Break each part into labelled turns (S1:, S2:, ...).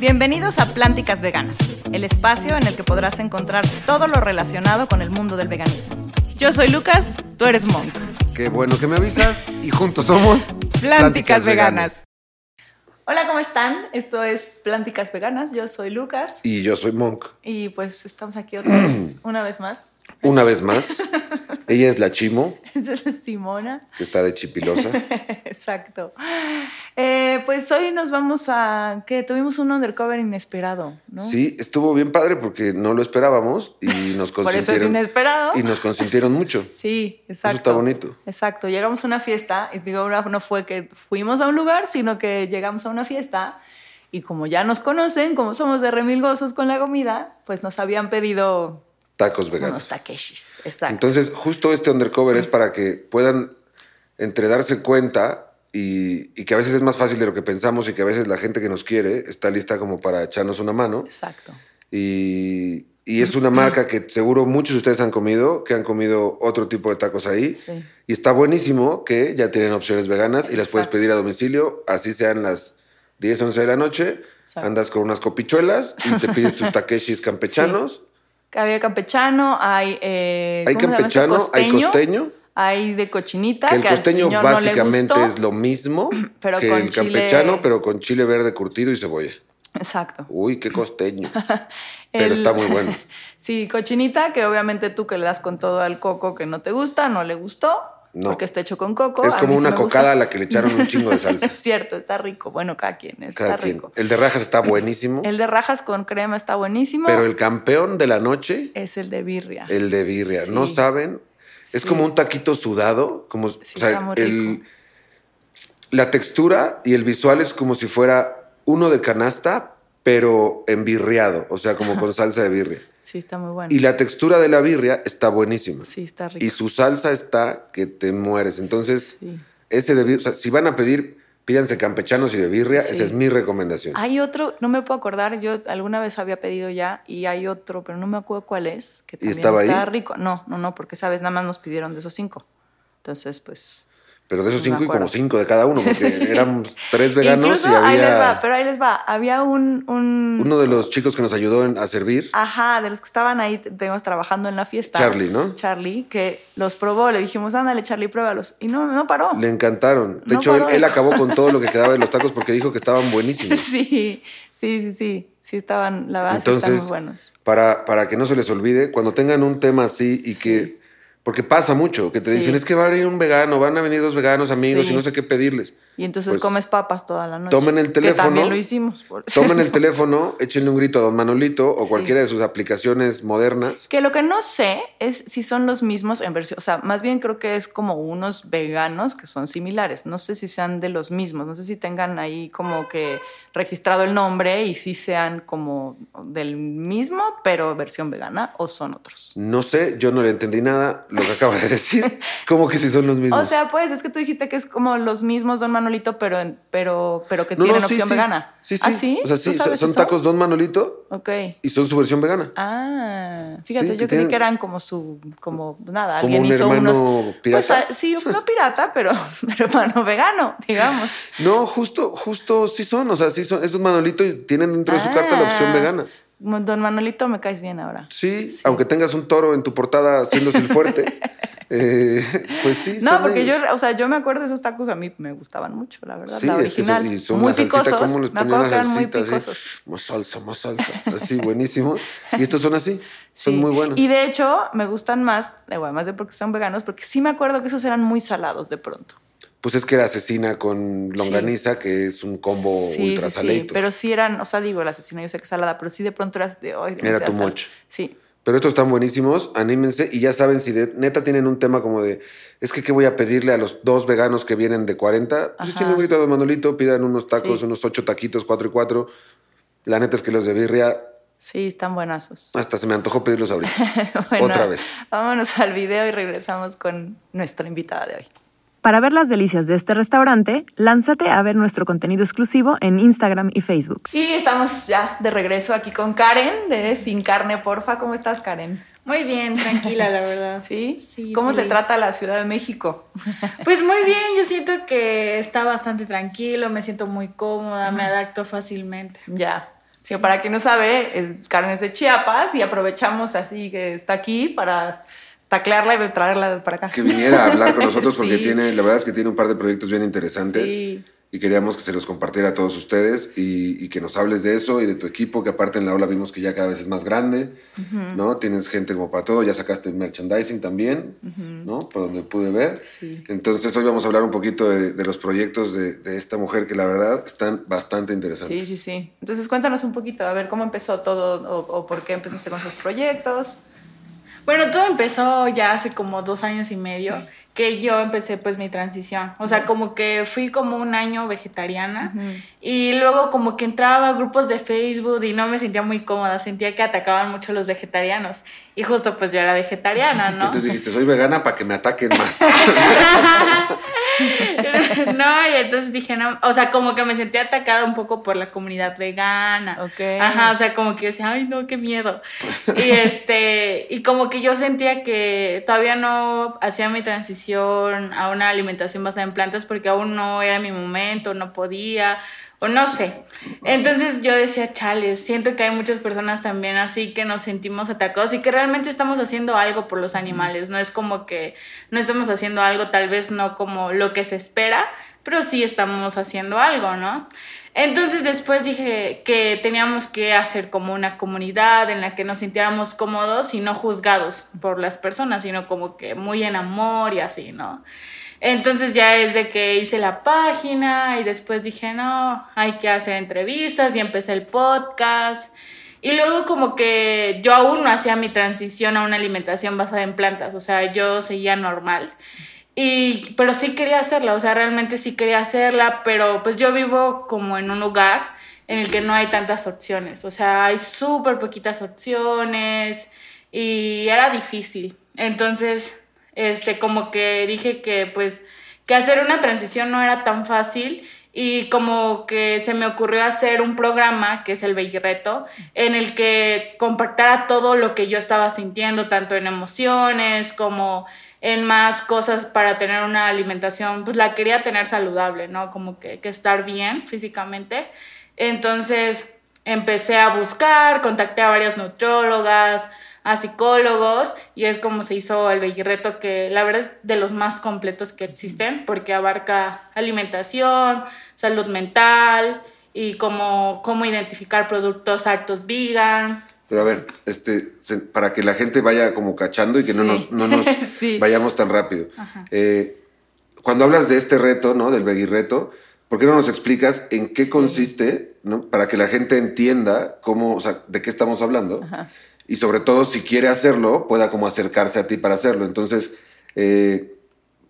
S1: Bienvenidos a Plánticas Veganas, el espacio en el que podrás encontrar todo lo relacionado con el mundo del veganismo. Yo soy Lucas, tú eres Monk.
S2: Qué bueno que me avisas y juntos somos
S1: Plánticas, Veganas. Hola, ¿cómo están? Esto es Plánticas Veganas. Yo soy Lucas.
S2: Y yo soy Monk.
S1: Y pues estamos aquí otra vez, una vez más.
S2: Una vez más. Ella es la Chimo.
S1: Esa es Simona.
S2: Que está de chipilosa.
S1: Exacto. Eh, pues hoy nos vamos a. que Tuvimos un undercover inesperado, ¿no?
S2: Sí, estuvo bien padre porque no lo esperábamos y nos consintieron.
S1: Por eso es inesperado.
S2: Y nos consintieron mucho.
S1: Sí, exacto.
S2: Eso está bonito.
S1: Exacto. Llegamos a una fiesta y digo, no fue que fuimos a un lugar, sino que llegamos a una fiesta y como ya nos conocen, como somos de remilgosos con la comida, pues nos habían pedido
S2: tacos veganos.
S1: Unos takeshis, exacto.
S2: Entonces, justo este undercover es para que puedan entre darse cuenta y, que a veces es más fácil de lo que pensamos y que a veces la gente que nos quiere está lista como para echarnos una mano.
S1: Exacto.
S2: Y, es una marca que seguro muchos de ustedes han comido, que han comido otro tipo de tacos ahí. Sí. Y está buenísimo que ya tienen opciones veganas y las puedes pedir a domicilio, así sean las 10, 11 de la noche. Andas con unas copichuelas y te pides tus takeshis campechanos.
S1: Hay campechano, hay... Eh,
S2: hay campechano, hay costeño.
S1: Hay de cochinita.
S2: Que el costeño básicamente es lo mismo pero que el campechano, pero con chile verde curtido y cebolla.
S1: Exacto.
S2: Uy, qué costeño. pero está muy bueno.
S1: sí, cochinita, que obviamente tú que le das con todo al coco que no te gusta, no le gustó. No. Porque está hecho con coco.
S2: Es como una cocada a la que le echaron un chingo de salsa.
S1: es cierto, está rico. Bueno, cada quien, está rico.
S2: El de rajas está buenísimo.
S1: El de rajas con crema está buenísimo.
S2: Pero el campeón de la noche
S1: es el de birria.
S2: El de birria. No saben. Es como un taquito sudado, como o sea, el, la textura y el visual es como si fuera uno de canasta, pero embirriado, o sea, como con salsa de birria.
S1: Sí, está muy bueno.
S2: Y la textura de la birria está buenísima.
S1: Sí, está rico.
S2: Y su salsa está que te mueres. Entonces, ese de o sea, si van a pedir, pídanse campechanos y de birria, esa es mi recomendación.
S1: Hay otro, no me puedo acordar, yo alguna vez había pedido ya y hay otro, pero no me acuerdo cuál es, que también estaba está rico. No, no, no, porque sabes, nada más nos pidieron de esos cinco. Entonces, pues
S2: pero de esos cinco y como cinco de cada uno, porque éramos tres veganos y había...
S1: Ahí les va, pero ahí les va. Había un,
S2: Uno de los chicos que nos ayudó a servir.
S1: Ajá, de los que estaban ahí, tenemos trabajando en la fiesta.
S2: Charlie, ¿no?
S1: Charlie, que los probó. Le dijimos, ándale, Charlie, pruébalos. Y no, no paró.
S2: Le encantaron. De hecho, él, acabó con todo lo que quedaba de los tacos porque dijo que estaban buenísimos.
S1: Sí, sí, sí, sí. Sí estaban, la verdad, Entonces, están muy buenos.
S2: Para, para que no se les olvide, cuando tengan un tema así y que porque pasa mucho, que te dicen, es que va a venir un vegano, van a venir dos veganos amigos y no sé qué pedirles.
S1: Y entonces pues, comes papas toda la noche.
S2: Tomen el teléfono. Que
S1: también lo hicimos.
S2: tomen el teléfono, échenle un grito a don Manolito o cualquiera de sus aplicaciones modernas.
S1: Que lo que no sé es si son los mismos en versión. O sea, más bien creo que es como unos veganos que son similares. No sé si sean de los mismos. No sé si tengan ahí como que registrado el nombre y si sean como del mismo, pero versión vegana o son otros.
S2: No sé, yo no le entendí nada lo que acaba de decir. ¿Cómo que si son los mismos?
S1: O sea, pues es que tú dijiste que es como los mismos don Manolito pero, pero, pero que tienen opción vegana.
S2: Sí, sí. ¿Ah, sí? O sea, sí, son tacos Don Manolito.
S1: Ok.
S2: Y son su versión vegana.
S1: Ah, fíjate, yo creí que eran como su, como nada,
S2: alguien un hizo hermano
S1: unos.
S2: pirata.
S1: Pues, sí, no pirata, pero, hermano vegano, digamos.
S2: No, justo, justo sí son. O sea, sí son. Estos Manolito tienen dentro de su carta la opción ah. vegana.
S1: Don Manolito, me caes bien ahora.
S2: Sí, aunque tengas un toro en tu portada haciéndose el fuerte. Eh, pues sí.
S1: No, porque yo, o sea, yo me acuerdo de esos tacos, a mí me gustaban mucho, la verdad. la original. Es que son, muy picosos. me acuerdo que eran muy picosos.
S2: más salsa, más salsa. Así, buenísimos. Y estos son así. Son muy buenos.
S1: Y de hecho, me gustan más, además de porque son veganos, porque sí me acuerdo que esos eran muy salados de pronto.
S2: Pues es que era asesina con longaniza, que es un combo ultra sí, Sí,
S1: pero sí eran, o sea, digo, la asesina yo sé que es salada, pero sí de pronto eras de hoy.
S2: Era tu mocho.
S1: Sí.
S2: Pero estos están buenísimos, anímense y ya saben si de, neta tienen un tema como de, es que qué voy a pedirle a los dos veganos que vienen de 40, pues echen un grito de Manolito, pidan unos tacos, unos ocho taquitos, cuatro y cuatro. La neta es que los de birria...
S1: Sí, están buenazos.
S2: Hasta se me antojó pedirlos ahorita. Otra vez.
S1: Vámonos al video y regresamos con nuestra invitada de hoy.
S3: Para ver las delicias de este restaurante, lánzate a ver nuestro contenido exclusivo en Instagram y Facebook.
S1: Y estamos ya de regreso aquí con Karen de Sin Carne Porfa. ¿Cómo estás, Karen?
S4: Muy bien, tranquila, la verdad.
S1: ¿Sí? sí ¿Cómo te trata la Ciudad de México?
S4: Pues muy bien, yo siento que está bastante tranquilo, me siento muy cómoda, me adapto fácilmente.
S1: Ya. Sí, para quien no sabe, Karen es de Chiapas y aprovechamos así que está aquí para taclearla y traerla para acá.
S2: Que viniera a hablar con nosotros porque tiene, la verdad es que tiene un par de proyectos bien interesantes. Sí. Y queríamos que se los compartiera a todos ustedes y, que nos hables de eso y de tu equipo, que aparte en la ola vimos que ya cada vez es más grande, ¿no? Tienes gente como para todo, ya sacaste merchandising también, ¿no? Por donde pude ver. Entonces hoy vamos a hablar un poquito de, los proyectos de, esta mujer que la verdad están bastante interesantes.
S1: Sí, sí, sí. Entonces cuéntanos un poquito, a ver cómo empezó todo o, o por qué empezaste con esos proyectos.
S4: Bueno, todo empezó ya hace como dos años y medio que yo empecé pues mi transición. O sea, como que fui como un año vegetariana y luego como que entraba a grupos de Facebook y no me sentía muy cómoda, sentía que atacaban mucho a los vegetarianos. Y justo pues yo era vegetariana, ¿no?
S2: Entonces dijiste, soy vegana para que me ataquen más.
S4: no, y entonces dije, no, o sea, como que me sentí atacada un poco por la comunidad vegana. Ok. Ajá, o sea, como que decía, ay, no, qué miedo. y este, y como que yo sentía que todavía no hacía mi transición a una alimentación basada en plantas porque aún no era mi momento, no podía, o no sé. Entonces yo decía, chales, siento que hay muchas personas también así que nos sentimos atacados y que realmente estamos haciendo algo por los animales. No es como que no estamos haciendo algo, tal vez no como lo que se espera, pero sí estamos haciendo algo, ¿no? Entonces después dije que teníamos que hacer como una comunidad en la que nos sintiéramos cómodos y no juzgados por las personas, sino como que muy en amor y así, ¿no? Entonces ya es de que hice la página y después dije, no, hay que hacer entrevistas y empecé el podcast. Y luego como que yo aún no hacía mi transición a una alimentación basada en plantas, o sea, yo seguía normal. Y, pero sí quería hacerla, o sea, realmente sí quería hacerla, pero pues yo vivo como en un lugar en el que no hay tantas opciones, o sea, hay súper poquitas opciones y era difícil. Entonces, este, como que dije que pues que hacer una transición no era tan fácil y como que se me ocurrió hacer un programa que es el Reto en el que compactara todo lo que yo estaba sintiendo, tanto en emociones como en más cosas para tener una alimentación, pues la quería tener saludable, ¿no? Como que, que estar bien físicamente. Entonces empecé a buscar, contacté a varias nutriólogas, a psicólogos y es como se hizo el Reto que la verdad es de los más completos que existen porque abarca alimentación, salud mental y cómo, cómo identificar productos hartos vegan,
S2: pero a ver, este, para que la gente vaya como cachando y que no nos, no nos vayamos tan rápido. Eh, cuando hablas de este reto, ¿no? Del reto, ¿por qué no nos explicas en qué consiste, ¿no? Para que la gente entienda cómo, o sea, de qué estamos hablando. Y sobre todo, si quiere hacerlo, pueda como acercarse a ti para hacerlo. Entonces, eh,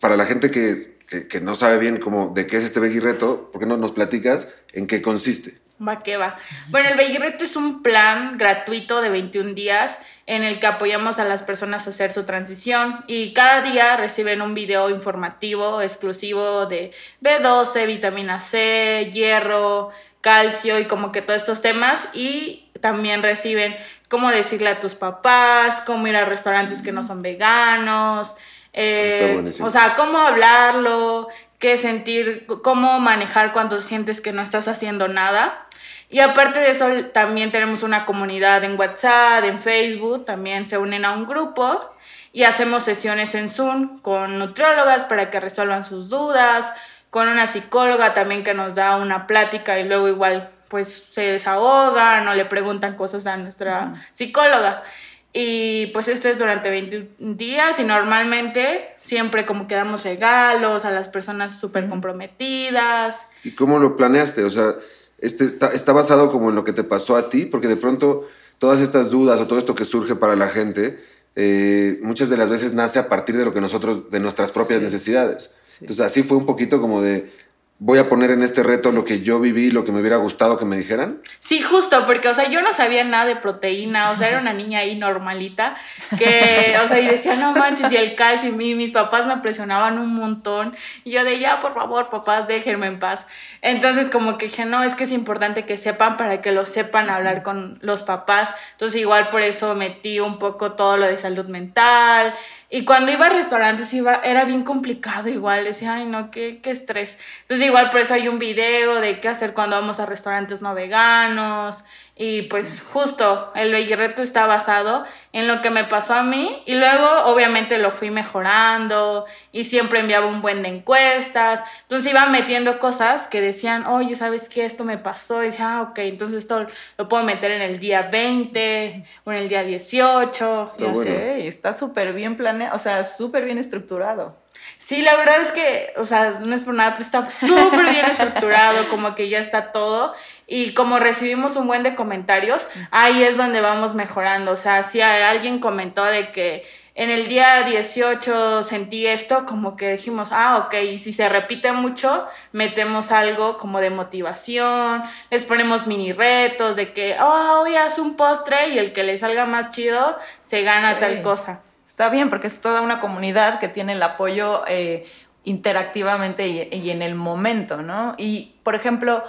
S2: para la gente que, que, no sabe bien cómo, de qué es este veggie reto, ¿por qué no nos platicas en qué consiste?
S4: Va que va. Bueno, el Reto es un plan gratuito de 21 días en el que apoyamos a las personas a hacer su transición y cada día reciben un video informativo exclusivo de B12, vitamina C, hierro, calcio y como que todos estos temas y también reciben cómo decirle a tus papás, cómo ir a restaurantes que no son veganos, eh, o sea, cómo hablarlo, qué sentir, cómo manejar cuando sientes que no estás haciendo nada. Y aparte de eso, también tenemos una comunidad en WhatsApp, en Facebook, también se unen a un grupo y hacemos sesiones en Zoom con nutriólogas para que resuelvan sus dudas, con una psicóloga también que nos da una plática y luego igual pues se desahogan o le preguntan cosas a nuestra psicóloga. Y pues esto es durante 20 días y normalmente siempre como que damos regalos a las personas súper comprometidas.
S2: ¿Y cómo lo planeaste? O sea, este está, basado como en lo que te pasó a ti, porque de pronto todas estas dudas o todo esto que surge para la gente, eh, muchas de las veces nace a partir de lo que nosotros, de nuestras propias necesidades. Entonces así fue un poquito como de, voy a poner en este reto lo que yo viví, lo que me hubiera gustado que me dijeran?
S4: Sí, justo, porque, o sea, yo no sabía nada de proteína, o sea, era una niña ahí normalita, que, o sea, y decía, no manches, y el calcio, y mis papás me presionaban un montón, y yo de, ya, por favor, papás, déjenme en paz. Entonces, como que dije, no, es que es importante que sepan para que lo sepan hablar con los papás, entonces igual por eso metí un poco todo lo de salud mental, y cuando iba a restaurantes iba, era bien complicado igual, decía, ay no, qué, qué estrés. Entonces igual por eso hay un video de qué hacer cuando vamos a restaurantes no veganos, y pues justo el reto está basado en lo que me pasó a mí y luego obviamente lo fui mejorando y siempre enviaba un buen de encuestas. Entonces iba metiendo cosas que decían, oye, ¿sabes qué? Esto me pasó. Y decía, ah, ok, entonces esto lo puedo meter en el día 20 o en el día 18.
S1: Está, bueno. está súper bien planeado, o sea, súper bien estructurado.
S4: Sí, la verdad es que, o sea, no es por nada, pero está súper bien estructurado, como que ya está todo. Y como recibimos un buen de comentarios, ahí es donde vamos mejorando. O sea, si alguien comentó de que en el día 18 sentí esto, como que dijimos, ah, ok, y si se repite mucho, metemos algo como de motivación, les ponemos mini retos de que, oh, hoy haz un postre y el que le salga más chido se gana tal cosa
S1: está bien porque es toda una comunidad que tiene el apoyo eh, interactivamente y, en el momento, ¿no? Y, por ejemplo,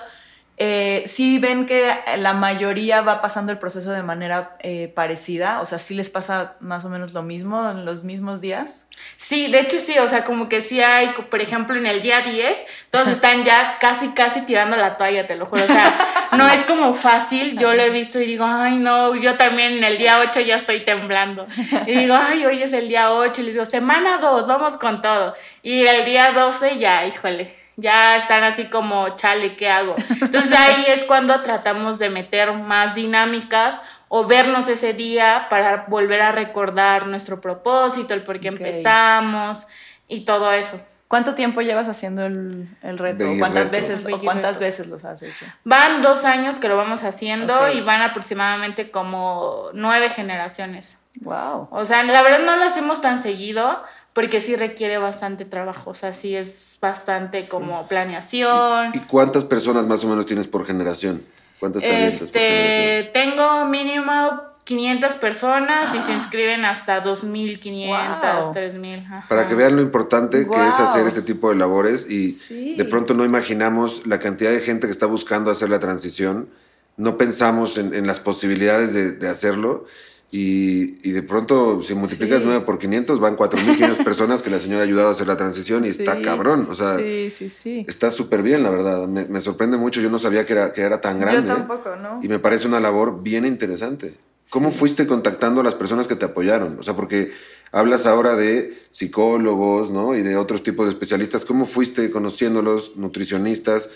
S1: eh, sí ven que la mayoría va pasando el proceso de manera eh, parecida, o sea, sí les pasa más o menos lo mismo en los mismos días.
S4: Sí, de hecho sí, o sea, como que sí hay, por ejemplo, en el día 10, todos están ya casi, casi tirando la toalla, te lo juro, o sea, no es como fácil, yo lo he visto y digo, ay, no, yo también en el día 8 ya estoy temblando, y digo, ay, hoy es el día 8, y les digo, semana 2, vamos con todo, y el día 12 ya, híjole, ya están así como, chale, ¿qué hago? Entonces ahí es cuando tratamos de meter más dinámicas o vernos ese día para volver a recordar nuestro propósito, el por qué empezamos y todo eso.
S1: ¿Cuánto tiempo llevas haciendo el, reto? ¿Cuántas veces o cuántas veces los has hecho?
S4: Van dos años que lo vamos haciendo y van aproximadamente como nueve generaciones.
S1: Wow.
S4: O sea, la verdad no lo hacemos tan seguido, porque sí requiere bastante trabajo, o sea, sí es bastante como planeación.
S2: ¿Y, cuántas personas más o menos tienes por generación? ¿Cuántas
S4: este, Tengo mínimo 500 personas y se inscriben hasta 2.500, 3.000.
S2: Para que vean lo importante que es hacer este tipo de labores y de pronto no imaginamos la cantidad de gente que está buscando hacer la transición, no pensamos en, las posibilidades de, de hacerlo y, de pronto, si multiplicas 9 por 500, van 4.500 personas que la señora ha ayudado a hacer la transición y está cabrón. O sea, está súper bien, la verdad. Me, sorprende mucho. Yo no sabía que era, que era tan grande.
S1: Yo tampoco, ¿no?
S2: Y me parece una labor bien interesante. ¿Cómo fuiste contactando a las personas que te apoyaron? O sea, porque hablas ahora de psicólogos, ¿no? Y de otros tipos de especialistas. ¿Cómo fuiste conociéndolos, nutricionistas?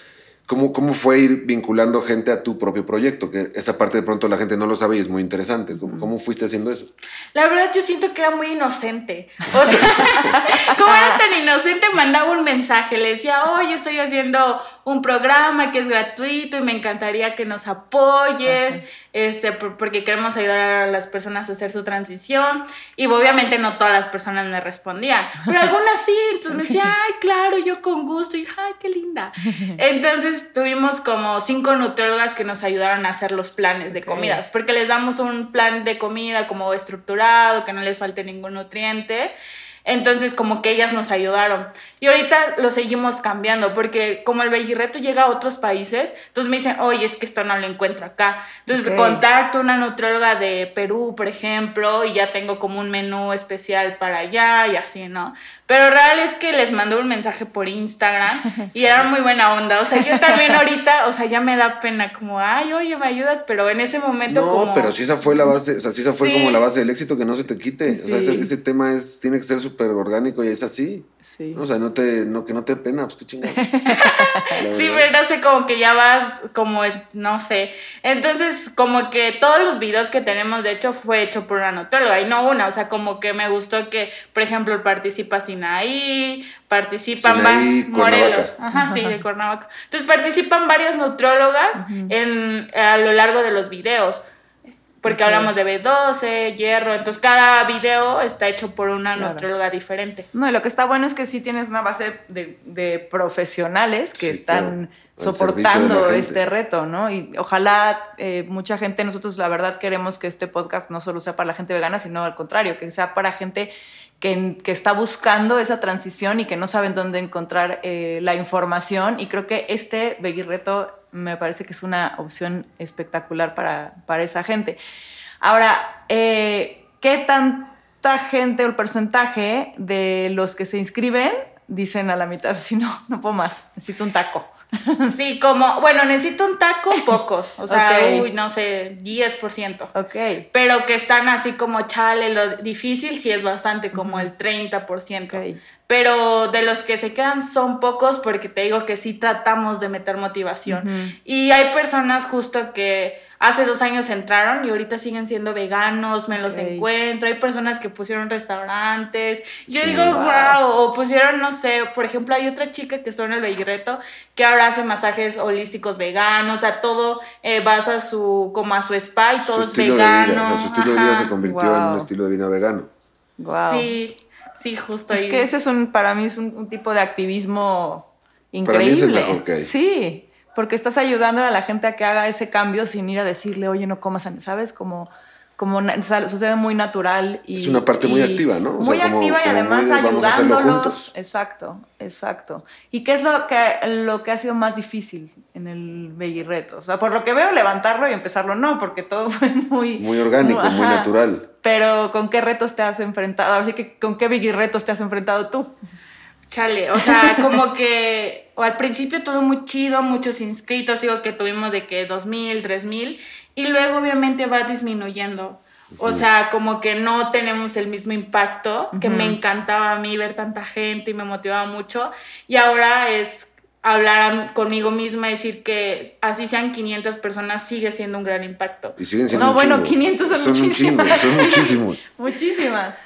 S2: ¿Cómo, ¿Cómo fue ir vinculando gente a tu propio proyecto? Que esa parte de pronto la gente no lo sabe y es muy interesante. ¿Cómo, ¿Cómo, fuiste haciendo eso?
S4: La verdad yo siento que era muy inocente. O sea, como era tan inocente, mandaba un mensaje, le decía, oye, estoy haciendo un programa que es gratuito y me encantaría que nos apoyes, este, porque queremos ayudar a las personas a hacer su transición. Y obviamente no todas las personas me respondían, pero algunas sí. Entonces me decía, ay, claro, yo con gusto. Y ay, qué linda. Entonces tuvimos como cinco nutriólogas que nos ayudaron a hacer los planes de comidas, porque les damos un plan de comida como estructurado, que no les falte ningún nutriente. Entonces, como que ellas nos ayudaron. Y ahorita lo seguimos cambiando, porque como el Bellirreto llega a otros países, entonces me dicen, oye, es que esto no lo encuentro acá. Entonces, contacto una nutrióloga de Perú, por ejemplo, y ya tengo como un menú especial para allá y así, ¿no? Pero real es que les mandé un mensaje por Instagram y era muy buena onda. O sea, yo también ahorita, o sea, ya me da pena como, ay, oye, me ayudas, pero en ese momento
S2: no, pero si esa fue la base, o sea, si esa fue como la base del éxito, que no se te quite. O sea, ese, tema es, tiene que ser súper orgánico y es así. Sí. O sea, no te, no, que no te pena, pues qué chingada.
S4: sí, pero no sé, como que ya vas, como es, no sé. Entonces, como que todos los videos que tenemos, de hecho, fue hecho por una nutróloga y no una. O sea, como que me gustó que, por ejemplo, participa Sinaí, participan
S2: varios Morelos.
S4: Ajá, sí, de Cuernavaca. Entonces, participan varias nutrólogas en, a lo largo de los videos. Porque hablamos de B12, hierro, entonces cada video está hecho por una nutrióloga diferente.
S1: No, y lo que está bueno es que sí tienes una base de, profesionales que están soportando este reto, ¿no? Y ojalá eh, mucha gente, nosotros la verdad queremos que este podcast no solo sea para la gente vegana, sino al contrario, que sea para gente que, está buscando esa transición y que no saben dónde encontrar eh, la información. Y creo que este Veggie Reto me parece que es una opción espectacular para, para esa gente. Ahora, eh, ¿qué tanta gente o el porcentaje de los que se inscriben dicen a la mitad, si no, no puedo más, necesito un taco?
S4: Sí, como, bueno, necesito un taco, pocos. O sea, uy, no sé, 10%.
S1: Ok.
S4: Pero que están así como chale, lo difícil sí es bastante, como el 30%. Pero de los que se quedan son pocos porque te digo que sí tratamos de meter motivación. Y hay personas justo que hace dos años entraron y ahorita siguen siendo veganos, me los encuentro. Hay personas que pusieron restaurantes. Yo digo, wow. o pusieron, no sé, por ejemplo, hay otra chica que está en el Beguirreto que ahora hace masajes holísticos veganos, o sea, todo eh, vas a su, como a su spa y todo es vegano.
S2: su estilo de vida se convirtió en un estilo de vida vegano.
S1: Wow.
S4: Sí, sí, justo
S1: es
S4: ahí.
S1: Es que ese es un, para mí es un, tipo de activismo increíble. Para mí es Sí porque estás ayudando a la gente a que haga ese cambio sin ir a decirle, oye, no comas, ¿sabes? Como, como sucede muy natural. Y,
S2: es una parte muy activa, ¿no?
S1: muy activa y además ayudándolos. Exacto, exacto. ¿Y qué es lo que, lo que ha sido más difícil en el Baby Reto? O sea, por lo que veo, levantarlo y empezarlo no, porque todo fue muy...
S2: Muy orgánico, muy, natural.
S1: Pero ¿con qué retos te has enfrentado? Así que, ¿con qué Baby Retos te has enfrentado tú?
S4: Chale, o sea, como que o al principio todo muy chido, muchos inscritos, digo que tuvimos de que 2.000, 3.000, y luego obviamente va disminuyendo. O sea, como que no tenemos el mismo impacto, que me encantaba a mí ver tanta gente y me motivaba mucho, y ahora es hablar conmigo misma, decir que así sean 500 personas, sigue siendo un gran impacto.
S2: Y siguen siendo
S1: No, bueno, 500 son, muchísimas.
S2: son muchísimos.
S1: muchísimas.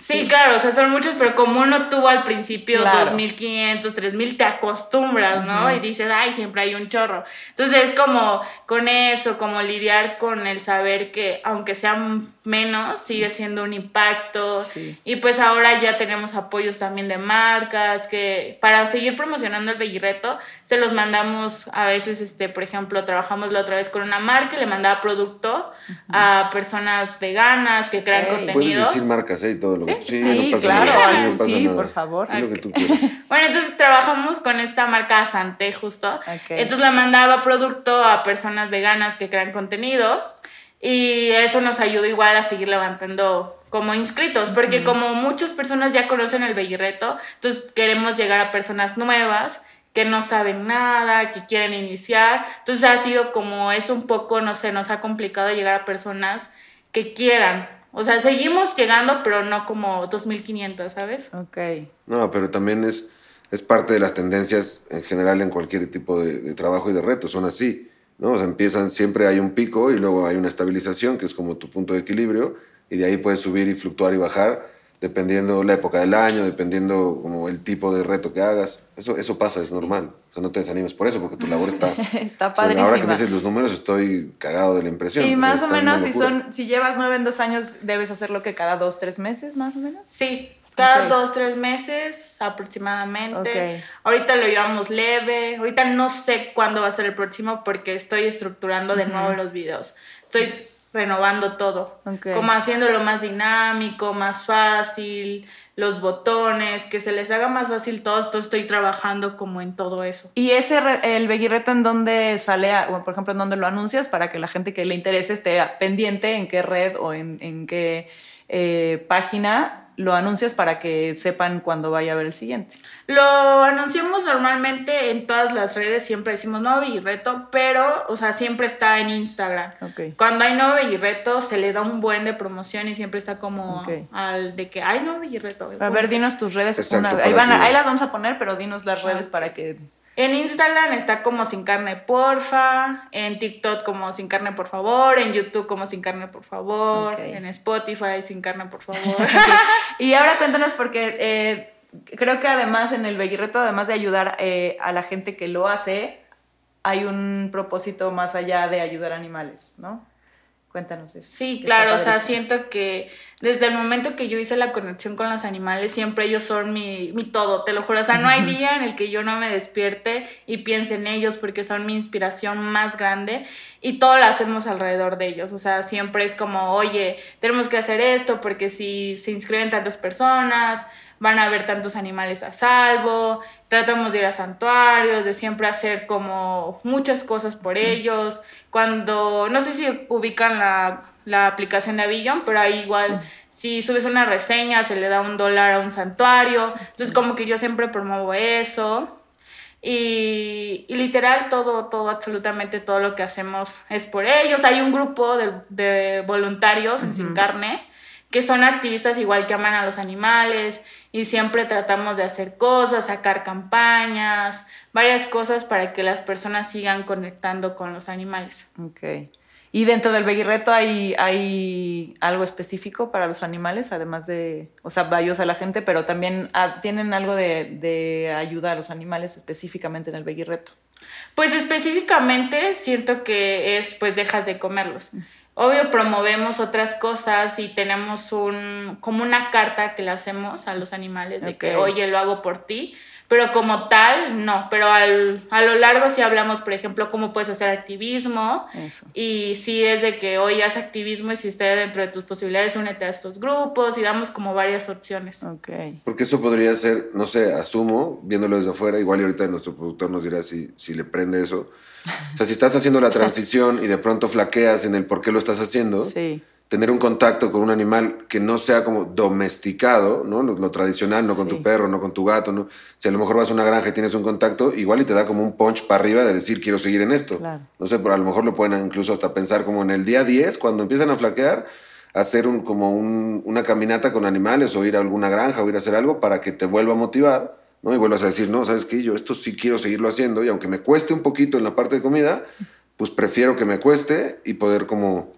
S4: Sí, claro, o sea, son muchos, pero como uno tuvo al principio claro. 2.500, 3.000, te acostumbras, ¿no? Y dices, ay, siempre hay un chorro. Entonces es como con eso, como lidiar con el saber que aunque sean menos, sigue siendo un impacto. Y pues ahora ya tenemos apoyos también de marcas, que para seguir promocionando el Bellirreto, se los mandamos a veces, este, por ejemplo, trabajamos la otra vez con una marca y le mandaba producto a personas veganas que crean contenido.
S2: Puedes decir marcas, ¿eh? Y todo lo
S1: Sí, claro. sí, por favor.
S4: bueno, entonces trabajamos con esta marca Santé justo. Entonces le mandaba producto a personas veganas que crean contenido y eso nos ayuda igual a seguir levantando como inscritos, porque como muchas personas ya conocen el Bellirreto, entonces queremos llegar a personas nuevas que no saben nada, que quieren iniciar. Entonces ha sido como es un poco, no sé, nos ha complicado llegar a personas que quieran o sea, seguimos llegando, pero no como 2500, ¿sabes?
S1: Ok.
S2: No, pero también es, es parte de las tendencias en general en cualquier tipo de, trabajo y de reto. Son así, ¿no? O sea, empiezan, siempre hay un pico y luego hay una estabilización, que es como tu punto de equilibrio, y de ahí puedes subir y fluctuar y bajar dependiendo la época del año, dependiendo como el tipo de reto que hagas. Eso, eso pasa, es normal. O sea, no te desanimes por eso, porque tu labor está...
S1: está padrísima.
S2: ahora que me dices los números estoy cagado de la impresión.
S1: Y más o menos, si, son, si llevas nueve en dos años, debes hacerlo que cada dos, tres meses, más o menos.
S4: Sí, cada dos, tres meses aproximadamente. Ahorita lo llevamos leve. Ahorita no sé cuándo va a ser el próximo porque estoy estructurando de nuevo los videos. Estoy renovando todo, como haciéndolo más dinámico, más fácil, los botones, que se les haga más fácil todo, entonces estoy trabajando como en todo eso.
S1: ¿Y ese, el Beguirreto en dónde sale, o por ejemplo, en dónde lo anuncias para que la gente que le interese esté pendiente en qué red o en, en qué eh, página lo anuncias para que sepan cuándo vaya a ver el siguiente?
S4: Lo anunciamos normalmente en todas las redes, siempre decimos nuevo reto, pero, o sea, siempre está en Instagram. Cuando hay nuevo reto, se le da un buen de promoción y siempre está como al de que hay nuevo reto.
S1: A ver, dinos tus redes. ahí, van ahí las vamos a poner, pero dinos las redes para que
S4: en Instagram está como sin carne porfa, en TikTok como sin carne por favor, en YouTube como sin carne por favor, en Spotify sin carne por favor.
S1: y ahora cuéntanos porque eh, creo que además en el Beguirreto, además de ayudar eh, a la gente que lo hace, hay un propósito más allá de ayudar a animales, ¿no? Cuéntanos eso.
S4: Sí, claro, o sea, siento que desde el momento que yo hice la conexión con los animales, siempre ellos son mi, mi todo, te lo juro. O sea, no hay día en el que yo no me despierte y piense en ellos porque son mi inspiración más grande y todo lo hacemos alrededor de ellos. O sea, siempre es como, oye, tenemos que hacer esto porque si se inscriben tantas personas, van a haber tantos animales a salvo, tratamos de ir a santuarios, de siempre hacer como muchas cosas por ellos. Cuando, no sé si ubican la, la aplicación de Avillon, pero ahí igual, si subes una reseña, se le da un dólar a un santuario. Entonces, como que yo siempre promuevo eso. Y, y, literal todo, todo, absolutamente todo lo que hacemos es por ellos. Hay un grupo de, de voluntarios en Sin Carne que son activistas igual que aman a los animales y siempre tratamos de hacer cosas, sacar campañas, varias cosas para que las personas sigan conectando con los animales.
S1: Ok. ¿Y dentro del Beguirreto hay, hay algo específico para los animales, además de, o sea, vallos a la gente, pero también ah, tienen algo de, de, ayuda a los animales específicamente en el Beguirreto?
S4: Pues específicamente siento que es, pues dejas de comerlos. Obvio promovemos otras cosas y tenemos un como una carta que le hacemos a los animales de que oye lo hago por ti, pero como tal no, pero al, a lo largo sí hablamos por ejemplo cómo puedes hacer activismo y sí es de que hoy haz activismo y si esté dentro de tus posibilidades únete a estos grupos y damos como varias opciones.
S1: Okay.
S2: Porque eso podría ser, no sé, asumo, viéndolo desde afuera, igual y ahorita nuestro productor nos dirá si, si le prende eso o sea, si estás haciendo la transición y de pronto flaqueas en el por qué lo estás haciendo, tener un contacto con un animal que no sea como domesticado, ¿no? Lo, tradicional, no con tu perro, no con tu gato, ¿no? Si a lo mejor vas a una granja y tienes un contacto, igual y te da como un punch para arriba de decir quiero seguir en esto. No sé, pero a lo mejor lo pueden incluso hasta pensar como en el día 10, cuando empiezan a flaquear, hacer un, como una caminata con animales o ir a alguna granja o ir a hacer algo para que te vuelva a motivar ¿no? Y vuelvas a decir, no, ¿sabes qué? Yo esto sí quiero seguirlo haciendo y aunque me cueste un poquito en la parte de comida, pues prefiero que me cueste y poder como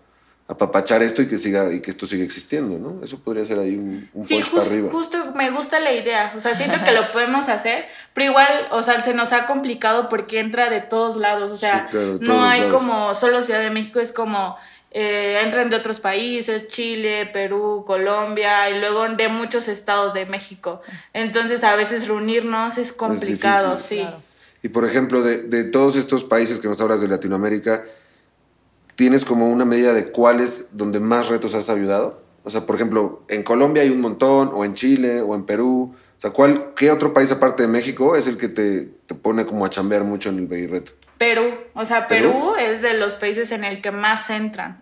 S2: apapachar esto y que siga y que esto siga existiendo, ¿no? Eso podría ser ahí un, un
S4: sí, para arriba. justo me gusta la idea, o sea, siento que lo podemos hacer, pero igual, o sea, se nos ha complicado porque entra de todos lados, o sea, no hay como solo Ciudad de México, es como eh, entran de otros países, Chile, Perú, Colombia y luego de muchos estados de México. Entonces a veces reunirnos es complicado, sí.
S2: Y por ejemplo, de, de, todos estos países que nos hablas de Latinoamérica, ¿tienes como una medida de cuáles donde más retos has ayudado? O sea, por ejemplo, en Colombia hay un montón, o en Chile, o en Perú. O sea, ¿cuál, ¿qué otro país aparte de México es el que te, te pone como a chambear mucho en el reto?
S4: Perú, o sea, Perú, es de los países en el que más entran.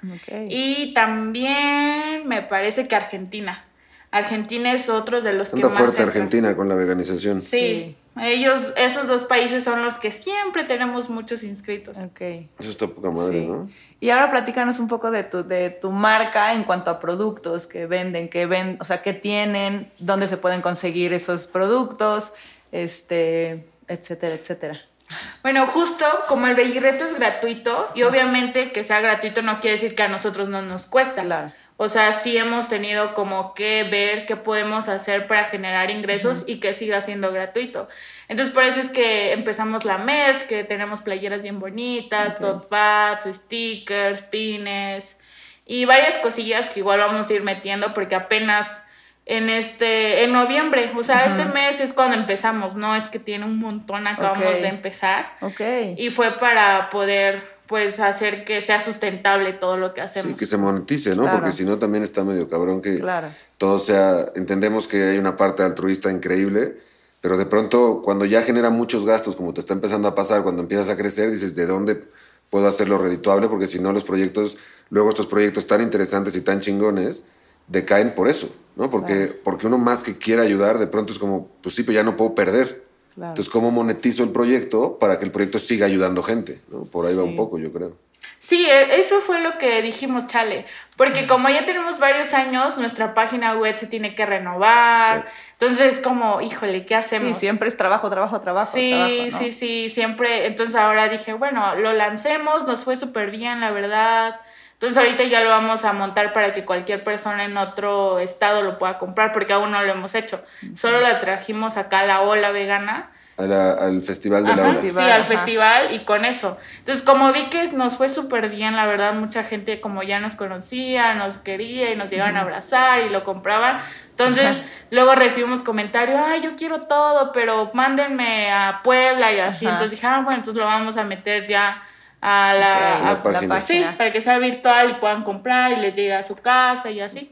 S4: Y también me parece que Argentina. Argentina es otro de los que más
S2: fuerte Argentina con la veganización.
S4: Sí, ellos, esos dos países son los que siempre tenemos muchos inscritos.
S1: Okay.
S2: Eso está poca madre, ¿no?
S1: Y ahora platícanos un poco de tu, de tu marca en cuanto a productos que venden, que ven, o sea, qué tienen, dónde se pueden conseguir esos productos, este, etcétera, etcétera.
S4: Bueno, justo como el Reto es gratuito, y obviamente que sea gratuito no quiere decir que a nosotros no nos cuesta.
S1: Claro.
S4: O sea, sí hemos tenido como que ver qué podemos hacer para generar ingresos y que siga siendo gratuito. Entonces, por eso es que empezamos la merch, que tenemos playeras bien bonitas, okay. tote stickers, pines y varias cosillas que igual vamos a ir metiendo porque apenas en este en noviembre, o sea, este mes es cuando empezamos, no es que tiene un montón acabamos de empezar.
S1: Ok.
S4: Y fue para poder pues hacer que sea sustentable todo lo que hacemos.
S2: Sí, que se monetice, ¿no? Porque si no también está medio cabrón que todo sea, entendemos que hay una parte altruista increíble, pero de pronto cuando ya genera muchos gastos, como te está empezando a pasar, cuando empiezas a crecer, dices, ¿de dónde puedo hacerlo redituable? Porque si no los proyectos, luego estos proyectos tan interesantes y tan chingones, decaen por eso, ¿no? Porque, porque uno más que quiere ayudar, de pronto es como, pues sí, pero ya no puedo perder. Entonces, ¿cómo monetizo el proyecto para que el proyecto siga ayudando gente? ¿no? Por ahí va un poco, yo creo.
S4: Sí, e, eso fue lo que dijimos, chale, porque como ya tenemos varios años, nuestra página web se tiene que renovar, entonces como, híjole, ¿qué hacemos?
S1: Sí, siempre es trabajo, trabajo, trabajo.
S4: Sí, sí, sí, siempre, entonces ahora dije, bueno, lo lancemos, nos fue súper bien, la verdad, entonces ahorita ya lo vamos a montar para que cualquier persona en otro estado lo pueda comprar, porque aún no lo hemos hecho. Solo la trajimos acá a la ola vegana.
S2: al festival de la
S4: Sí, al festival y con eso. Entonces, como vi que nos fue súper bien, la verdad, mucha gente como ya nos conocía, nos quería y nos llegaban a abrazar y lo compraban. Entonces, luego recibimos comentarios, ay, yo quiero todo, pero mándenme a Puebla y así. Entonces dije, ah, bueno, entonces lo vamos a meter ya a la, página. Sí, para que sea virtual y puedan comprar y les llegue a su casa y así.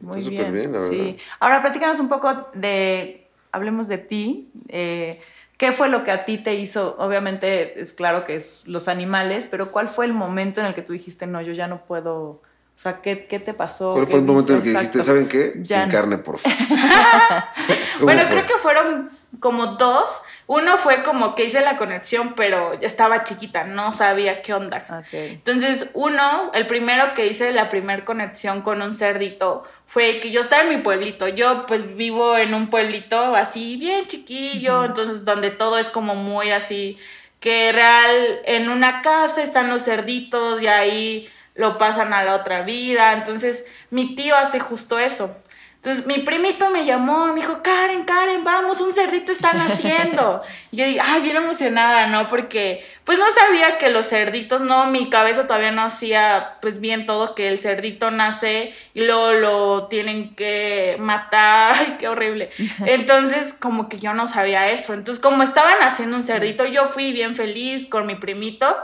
S1: Muy bien. sí. Ahora platícanos un poco de, hablemos de ti. Eh, ¿Qué fue lo que a ti te hizo? Obviamente es claro que es los animales, pero ¿cuál fue el momento en el que tú dijiste, no, yo ya no puedo? O sea, ¿qué, qué te pasó?
S2: ¿Cuál fue el momento en el que dijiste, ¿saben qué? Sin carne, por favor.
S4: bueno, creo que fueron como dos. Uno fue como que hice la conexión, pero estaba chiquita, no sabía qué onda. Entonces, uno, el primero que hice la primera conexión con un cerdito fue que yo estaba en mi pueblito. Yo pues vivo en un pueblito así bien chiquillo, entonces donde todo es como muy así, que real en una casa están los cerditos y ahí lo pasan a la otra vida. Entonces, mi tío hace justo eso. Entonces mi primito me llamó y me dijo, Karen, Karen, vamos, un cerdito están haciendo. y yo dije, ay, bien emocionada, ¿no? Porque pues no sabía que los cerditos, no, mi cabeza todavía no hacía pues bien todo, que el cerdito nace y luego lo tienen que matar, ay, qué horrible. Entonces como que yo no sabía eso. Entonces como estaban haciendo un cerdito, yo fui bien feliz con mi primito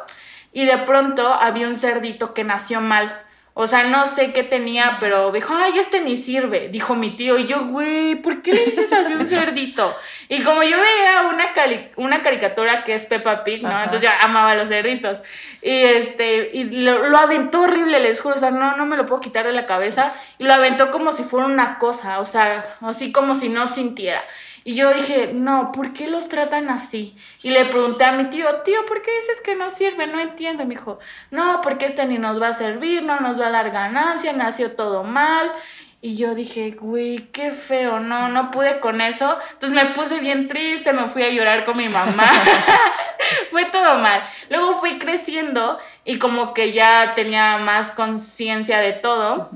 S4: y de pronto había un cerdito que nació mal. O sea, no sé qué tenía, pero dijo, ay, este ni sirve, dijo mi tío. Y yo, güey, ¿por qué le dices así un cerdito? Y como yo veía una, una caricatura que es Peppa Pig, ¿no? Entonces yo amaba los cerditos. Y este, y lo, lo, aventó horrible, les juro, o sea, no, no me lo puedo quitar de la cabeza. Y lo aventó como si fuera una cosa, o sea, así como si no sintiera. Y yo dije, no, ¿por qué los tratan así? Y le pregunté a mi tío, tío, ¿por qué dices que no sirve? No entiendo. me dijo, no, porque este ni nos va a servir, no nos va a dar ganancia, nació todo mal. Y yo dije, güey, qué feo, no, no pude con eso. Entonces me puse bien triste, me fui a llorar con mi mamá. Fue todo mal. Luego fui creciendo y como que ya tenía más conciencia de todo.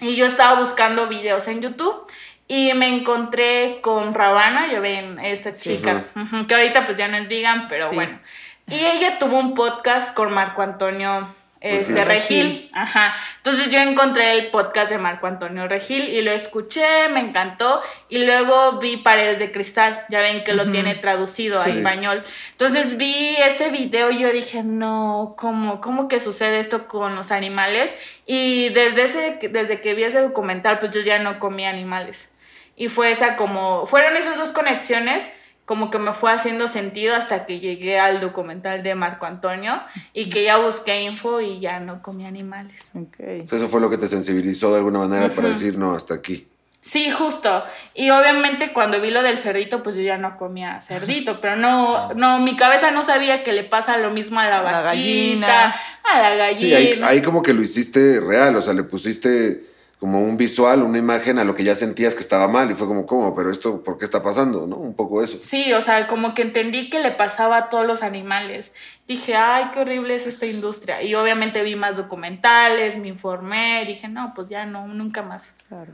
S4: Y yo estaba buscando videos en YouTube y me encontré con Ravana, ya ven, esta chica, que ahorita pues ya no es vegan, pero bueno. Y ella tuvo un podcast con Marco Antonio este, Regil. Ajá. Entonces yo encontré el podcast de Marco Antonio Regil y lo escuché, me encantó. Y luego vi Paredes de Cristal, ya ven que lo tiene traducido a español. Entonces vi ese video y yo dije, no, ¿cómo, ¿cómo que sucede esto con los animales? Y desde, ese, desde que vi ese documental, pues yo ya no comía animales. Y fue esa como, fueron esas dos conexiones como que me fue haciendo sentido hasta que llegué al documental de Marco Antonio y que ya busqué info y ya no comí animales.
S2: Okay. Eso fue lo que te sensibilizó de alguna manera para decir, no, hasta aquí.
S4: Sí, justo. Y obviamente cuando vi lo del cerdito, pues yo ya no comía cerdito, pero no, no, mi cabeza no sabía que le pasa lo mismo a la, la gallina, a la gallina. Sí,
S2: ahí, ahí como que lo hiciste real, o sea, le pusiste como un visual, una imagen a lo que ya sentías que estaba mal y fue como, ¿cómo? Pero esto, ¿por qué está pasando? ¿No? Un poco eso.
S4: Sí, o sea, como que entendí que le pasaba a todos los animales. Dije, ay, qué horrible es esta industria. Y obviamente vi más documentales, me informé, dije, no, pues ya no, nunca más.
S1: Claro.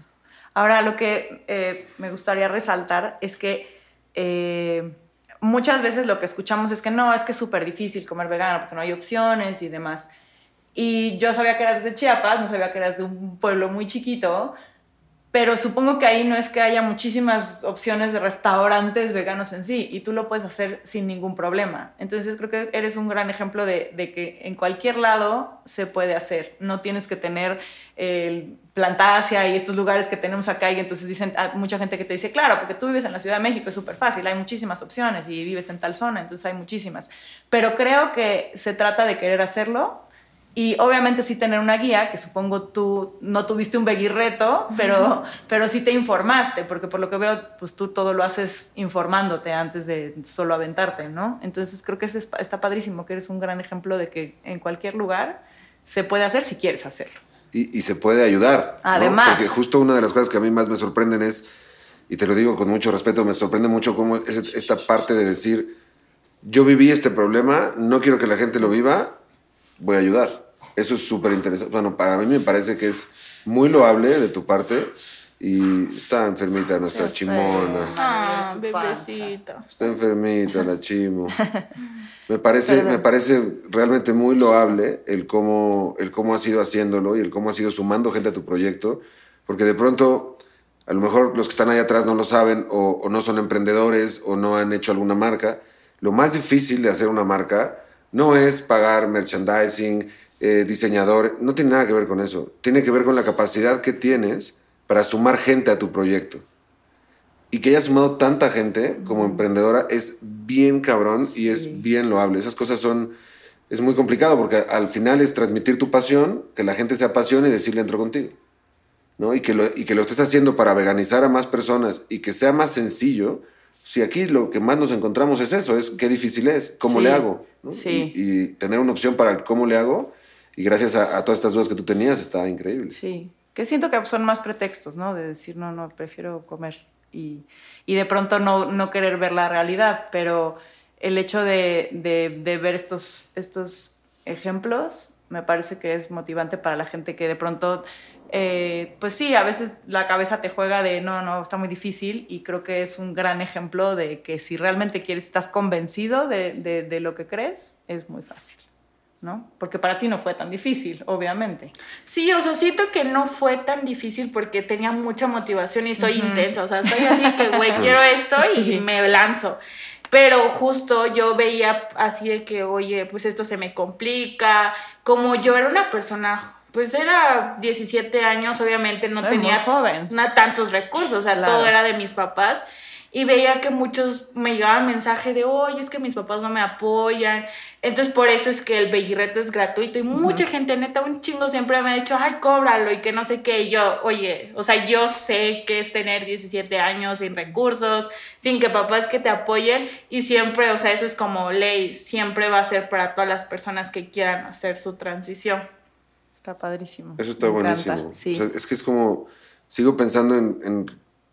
S1: Ahora, lo que eh, me gustaría resaltar es que eh, muchas veces lo que escuchamos es que no, es que es súper difícil comer vegano porque no hay opciones y demás. Y yo sabía que eras de Chiapas, no sabía que eras de un pueblo muy chiquito, pero supongo que ahí no es que haya muchísimas opciones de restaurantes veganos en sí, y tú lo puedes hacer sin ningún problema. Entonces creo que eres un gran ejemplo de, que en cualquier lado se puede hacer. No tienes que tener el Plantasia y estos lugares que tenemos acá, y entonces dicen, ah, mucha gente que te dice, claro, porque tú vives en la Ciudad de México, es súper fácil, hay muchísimas opciones, y vives en tal zona, entonces hay muchísimas. Pero creo que se trata de querer hacerlo y obviamente sí tener una guía, que supongo tú no tuviste un reto, pero, pero sí te informaste, porque por lo que veo, pues tú todo lo haces informándote antes de solo aventarte, ¿no? Entonces creo que está padrísimo, que eres un gran ejemplo de que en cualquier lugar se puede hacer si quieres hacerlo.
S2: Y, se puede ayudar.
S1: Además.
S2: Porque justo una de las cosas que a mí más me sorprenden es, y te lo digo con mucho respeto, me sorprende mucho cómo es esta parte de decir, yo viví este problema, no quiero que la gente lo viva, voy a ayudar. Eso es súper interesante. Bueno, para mí me parece que es muy loable de tu parte Y está enfermita nuestra chimona.
S4: Ah, bebecita.
S2: Está enfermita la chimo. Me parece, me parece realmente muy loable el cómo, el cómo has ido haciéndolo y el cómo has ido sumando gente a tu proyecto, porque de pronto, a lo mejor los que están ahí atrás no lo saben o, no son emprendedores o no han hecho alguna marca. Lo más difícil de hacer una marca no es pagar merchandising, eh, diseñador, no tiene nada que ver con eso. Tiene que ver con la capacidad que tienes para sumar gente a tu proyecto y que haya sumado tanta gente como emprendedora es bien cabrón y es bien loable. Esas cosas son, es muy complicado porque al final es transmitir tu pasión, que la gente se apasione y decirle entro contigo. ¿no? Y, que lo, y que lo estés haciendo para veganizar a más personas y que sea más sencillo. Si aquí lo que más nos encontramos es eso, es qué difícil es, cómo le hago.
S1: Sí.
S2: Y, tener una opción para cómo le hago, y gracias a, a todas estas dudas que tú tenías, está increíble.
S1: Sí, que siento que son más pretextos, ¿no? De decir, no, no, prefiero comer y, de pronto no, querer ver la realidad, pero el hecho de, ver estos, estos ejemplos me parece que es motivante para la gente que de pronto, eh, pues sí, a veces la cabeza te juega de no, no, está muy difícil y creo que es un gran ejemplo de que si realmente quieres, estás convencido de lo que crees, es muy fácil. ¿no? Porque para ti no fue tan difícil, obviamente.
S4: Sí, o sea, siento que no fue tan difícil porque tenía mucha motivación y soy intensa, o sea, soy así que, güey, quiero esto y me lanzo. Pero justo yo veía así de que, oye, pues esto se me complica, como yo era una persona pues era 17 años, obviamente no tenía
S1: joven.
S4: tantos recursos, o sea, todo era de mis papás y veía que muchos me llegaban mensaje de, oye, es que mis papás no me apoyan. Entonces, por eso es que el Bellirreto es gratuito. Y mucha gente, neta, un chingo siempre me ha dicho, ay, cóbralo y que no sé qué. Y yo, oye, o sea, yo sé que es tener 17 años sin recursos, sin que papás que te apoyen. Y siempre, o sea, eso es como ley, siempre va a ser para todas las personas que quieran hacer su transición.
S1: Está padrísimo.
S2: Eso está buenísimo. Sí. es que es como, sigo pensando en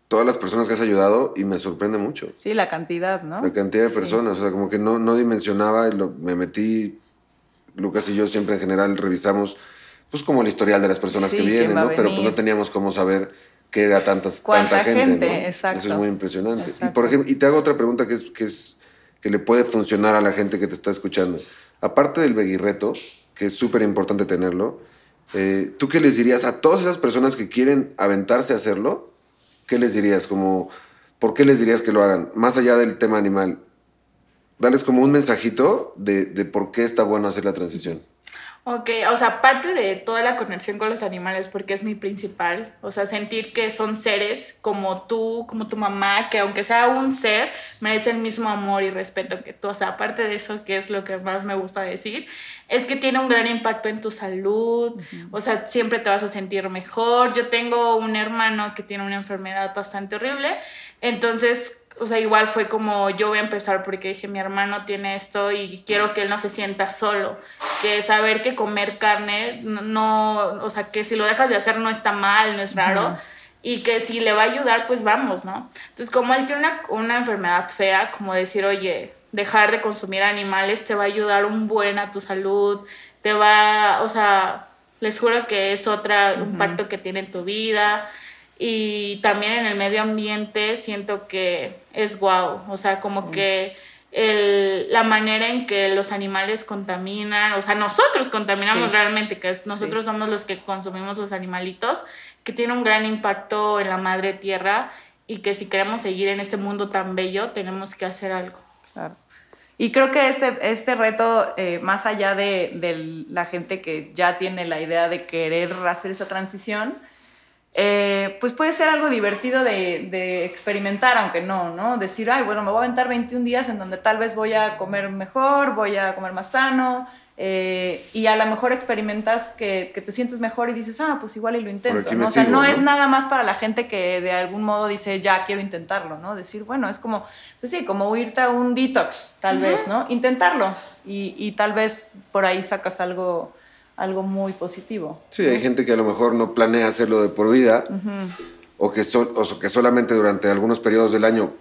S2: todas las personas que has ayudado y me sorprende mucho.
S1: Sí, la cantidad, ¿no?
S2: La cantidad de personas, o sea, como que no, no dimensionaba y lo, me metí, Lucas y yo siempre en general revisamos, pues como el historial de las personas que vienen, ¿no? Pero pues no teníamos cómo saber qué era tantas, tanta gente, Exacto. Eso es muy impresionante. Y por ejemplo, y te hago otra pregunta que es, que es que le puede funcionar a la gente que te está escuchando. Aparte del beguirreto, que es súper importante tenerlo, eh, ¿tú qué les dirías a todas esas personas que quieren aventarse a hacerlo? ¿qué les dirías? Como, ¿Por qué les dirías que lo hagan? Más allá del tema animal, darles como un mensajito de, de por qué está bueno hacer la transición.
S4: Ok, o sea, aparte de toda la conexión con los animales, porque es mi principal, o sea, sentir que son seres como tú, como tu mamá, que aunque sea un ser, merece el mismo amor y respeto que tú. O sea, aparte de eso, que es lo que más me gusta decir, es que tiene un gran impacto en tu salud, o sea, siempre te vas a sentir mejor. Yo tengo un hermano que tiene una enfermedad bastante horrible, entonces o sea, igual fue como yo voy a empezar porque dije, mi hermano tiene esto y quiero que él no se sienta solo, que saber que comer carne no, o sea, que si lo dejas de hacer no está mal, no es raro. Y que si le va a ayudar, pues vamos, ¿no? Entonces, como él tiene una, una enfermedad fea, como decir, oye, dejar de consumir animales te va a ayudar un buen a tu salud, te va, o sea, les juro que es otra, un pacto que tiene en tu vida y también en el medio ambiente siento que es guau, o sea, como que el, la manera en que los animales contaminan, o sea, nosotros contaminamos realmente, que nosotros somos los que consumimos los animalitos, que tiene un gran impacto en la madre tierra y que si queremos seguir en este mundo tan bello, tenemos que hacer algo.
S1: Claro. Y creo que este, este reto, eh, más allá de, de la gente que ya tiene la idea de querer hacer esa transición, eh, pues puede ser algo divertido de, experimentar, aunque no, ¿no? Decir, ay, bueno, me voy a aventar 21 días en donde tal vez voy a comer mejor, voy a comer más sano, eh, y a lo mejor experimentas que, te sientes mejor y dices, ah, pues igual y lo intento. ¿no? O sea, no, es nada más para la gente que de algún modo dice, ya quiero intentarlo, ¿no? Decir, bueno, es como, pues sí, como irte a un detox, tal vez, ¿no? Intentarlo y, y tal vez por ahí sacas algo algo muy positivo.
S2: Sí, hay gente que a lo mejor no planea hacerlo de por vida o, que que solamente durante algunos periodos del año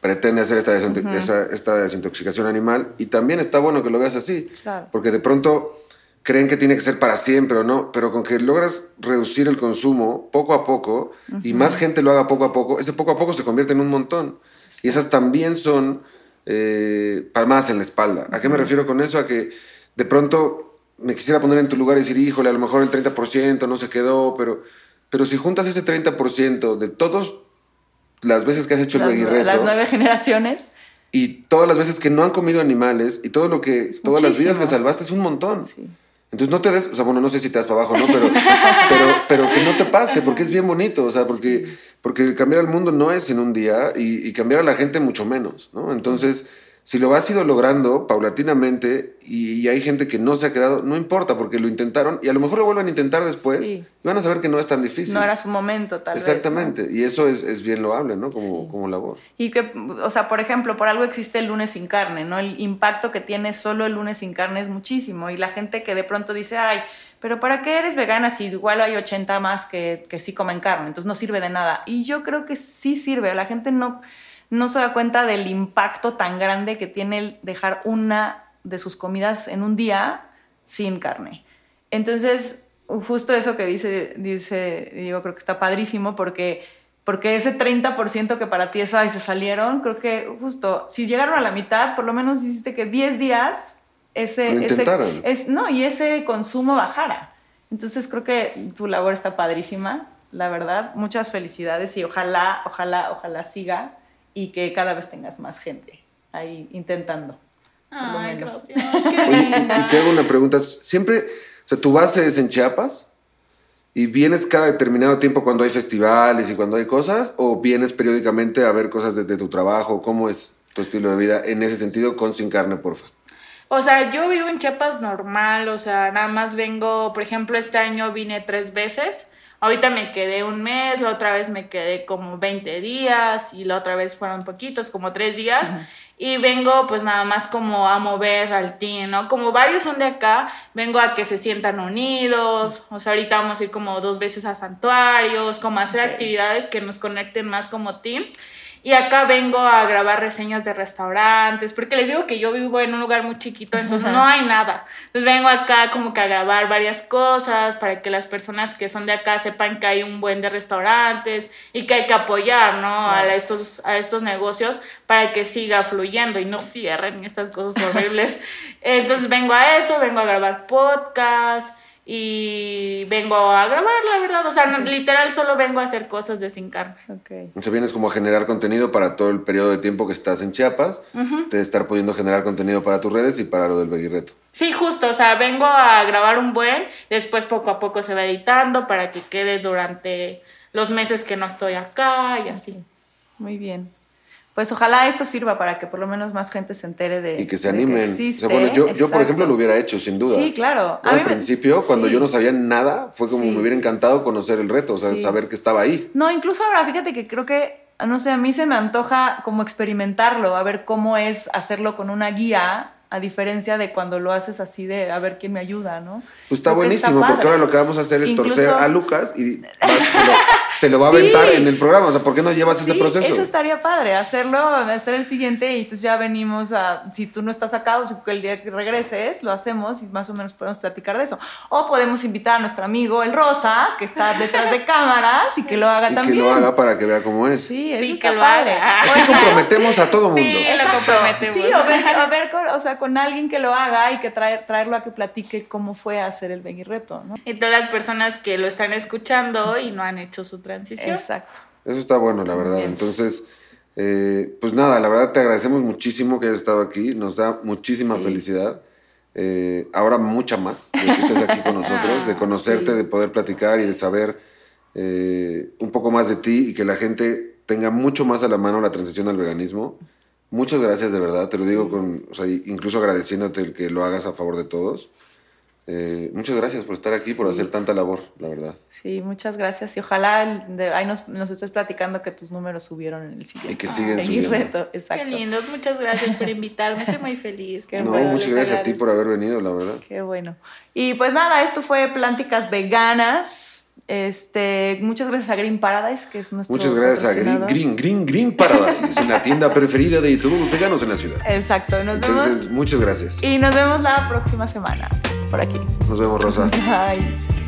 S2: pretende hacer esta, esta desintoxicación animal y también está bueno que lo veas así, porque de pronto creen que tiene que ser para siempre o no, pero con que logras reducir el consumo poco a poco y más gente lo haga poco a poco, ese poco a poco se convierte en un montón. Y esas también son eh, palmadas en la espalda. ¿A qué me refiero con eso? A que de pronto me quisiera poner en tu lugar y decir, híjole, a lo mejor el 30% no se quedó, pero, pero si juntas ese 30% de todas las veces que has hecho el
S1: el Las nueve generaciones.
S2: Y todas las veces que no han comido animales y todo lo que, todas las vidas que salvaste es un montón. Entonces no te des, o sea, bueno, no sé si te das para abajo, ¿no? Pero, pero, pero que no te pase, porque es bien bonito, o sea, porque, porque cambiar el mundo no es en un día y, y cambiar a la gente mucho menos, ¿no? Entonces si lo has ido logrando paulatinamente y, hay gente que no se ha quedado, no importa porque lo intentaron y a lo mejor lo vuelven a intentar después y van a saber que no es tan difícil.
S1: No era su momento, tal
S2: vez. Exactamente, y eso es, es, bien loable, ¿no? Como, como labor.
S1: Y que, o sea, por ejemplo, por algo existe el lunes sin carne, ¿no? El impacto que tiene solo el lunes sin carne es muchísimo y la gente que de pronto dice, ay, pero ¿para qué eres vegana si igual hay 80 más que, que sí comen carne? Entonces no sirve de nada. Y yo creo que sí sirve, la gente no no se da cuenta del impacto tan grande que tiene el dejar una de sus comidas en un día sin carne. Entonces, justo eso que dice, dice digo, creo que está padrísimo porque, porque ese 30% que para ti es, y se salieron, creo que justo, si llegaron a la mitad, por lo menos hiciste que 10 días ese, ese no, y ese consumo bajara. Entonces creo que tu labor está padrísima, la verdad. Muchas felicidades y ojalá, ojalá, ojalá siga y que cada vez tengas más gente ahí intentando.
S4: Ay, gracias.
S2: y te hago una pregunta. Siempre, o sea, tu base es en Chiapas y vienes cada determinado tiempo cuando hay festivales y cuando hay cosas, o vienes periódicamente a ver cosas de, tu trabajo. ¿Cómo es tu estilo de vida en ese sentido con sin carne, porfa?
S4: O sea, yo vivo en Chiapas normal, o sea, nada más vengo, por ejemplo, este año vine tres veces Ahorita me quedé un mes, la otra vez me quedé como 20 días y la otra vez fueron poquitos, como tres días. Y vengo pues nada más como a mover al team, ¿no? Como varios son de acá, vengo a que se sientan unidos. O sea, ahorita vamos a ir como dos veces a santuarios, como a hacer actividades que nos conecten más como team. Y acá vengo a grabar reseñas de restaurantes, porque les digo que yo vivo en un lugar muy chiquito, entonces no hay nada. Entonces vengo acá como que a grabar varias cosas para que las personas que son de acá sepan que hay un buen de restaurantes y que hay que apoyar, ¿no? A, estos, a estos negocios para que siga fluyendo y no cierren estas cosas horribles. entonces vengo a eso, vengo a grabar podcast y vengo a grabar, la verdad. O sea, literal solo vengo a hacer cosas de sin carne.
S2: Okay. O sea, vienes como a generar contenido para todo el periodo de tiempo que estás en Chiapas, de estar pudiendo generar contenido para tus redes y para lo del Beguirreto.
S4: Sí, justo, o sea, vengo a grabar un buen, después poco a poco se va editando para que quede durante los meses que no estoy acá y así.
S1: Muy bien pues ojalá esto sirva para que por lo menos más gente se entere de
S2: y que se animen. yo, yo, por ejemplo lo hubiera hecho sin duda.
S1: Sí, claro.
S2: Al principio, cuando yo no sabía nada, fue como me hubiera encantado conocer el reto, o sea, saber que estaba ahí.
S1: No, incluso ahora fíjate que creo que no sé, a mí se me antoja como experimentarlo, a ver cómo es hacerlo con una guía a diferencia de cuando lo haces así de a ver quién me ayuda, ¿no?
S2: Pues está buenísimo, porque ahora lo que vamos a hacer es torcer a Lucas y se, lo, va a aventar en el programa. O sea, ¿por qué no llevas ese proceso?
S1: Eso estaría padre, hacerlo, hacer el siguiente y entonces ya venimos a, si tú no estás acá o si el día que regreses, lo hacemos y más o menos podemos platicar de eso. O podemos invitar a nuestro amigo el Rosa, que está detrás de cámaras y que lo haga
S2: y
S1: también.
S2: que lo haga para que vea cómo es.
S1: Sí, eso está padre.
S2: Hoy comprometemos a todo mundo.
S4: Sí, lo comprometemos.
S1: Sí, o ver, a ver, o sea, con alguien que lo haga y que traer, traerlo a que platique cómo fue hacer el Veggie Reto, ¿no?
S4: Y todas las personas que lo están escuchando y no han hecho su transición.
S1: Exacto.
S2: Eso está bueno, la verdad. Entonces, eh, pues nada, la verdad te agradecemos muchísimo que hayas estado aquí. Nos da muchísima felicidad. Eh, ahora mucha más de que estés aquí con nosotros, de conocerte, de poder platicar y de saber eh, un poco más de ti y que la gente tenga mucho más a la mano la transición al veganismo. Muchas gracias de verdad, te lo digo con, o sea, incluso agradeciéndote el que lo hagas a favor de todos. Eh, muchas gracias por estar aquí, por hacer tanta labor, la verdad.
S1: Sí, muchas gracias. Y ojalá ahí nos, nos, estés platicando que tus números subieron en el siguiente.
S2: Y que siguen subiendo.
S1: Reto, exacto.
S4: Qué lindo, muchas gracias por invitarme, estoy muy feliz.
S2: no, muchas gracias a ti por haber venido, la verdad.
S1: Qué bueno. Y pues nada, esto fue Plánticas Veganas Este, muchas gracias a Green Paradise, que es nuestro.
S2: Muchas gracias a Green, Green, Green, Green Paradise. es la tienda preferida de todos los veganos en la ciudad.
S1: Exacto, nos Entonces,
S2: muchas gracias.
S1: Y nos vemos la próxima semana por aquí.
S2: Nos vemos, Rosa.
S1: Bye.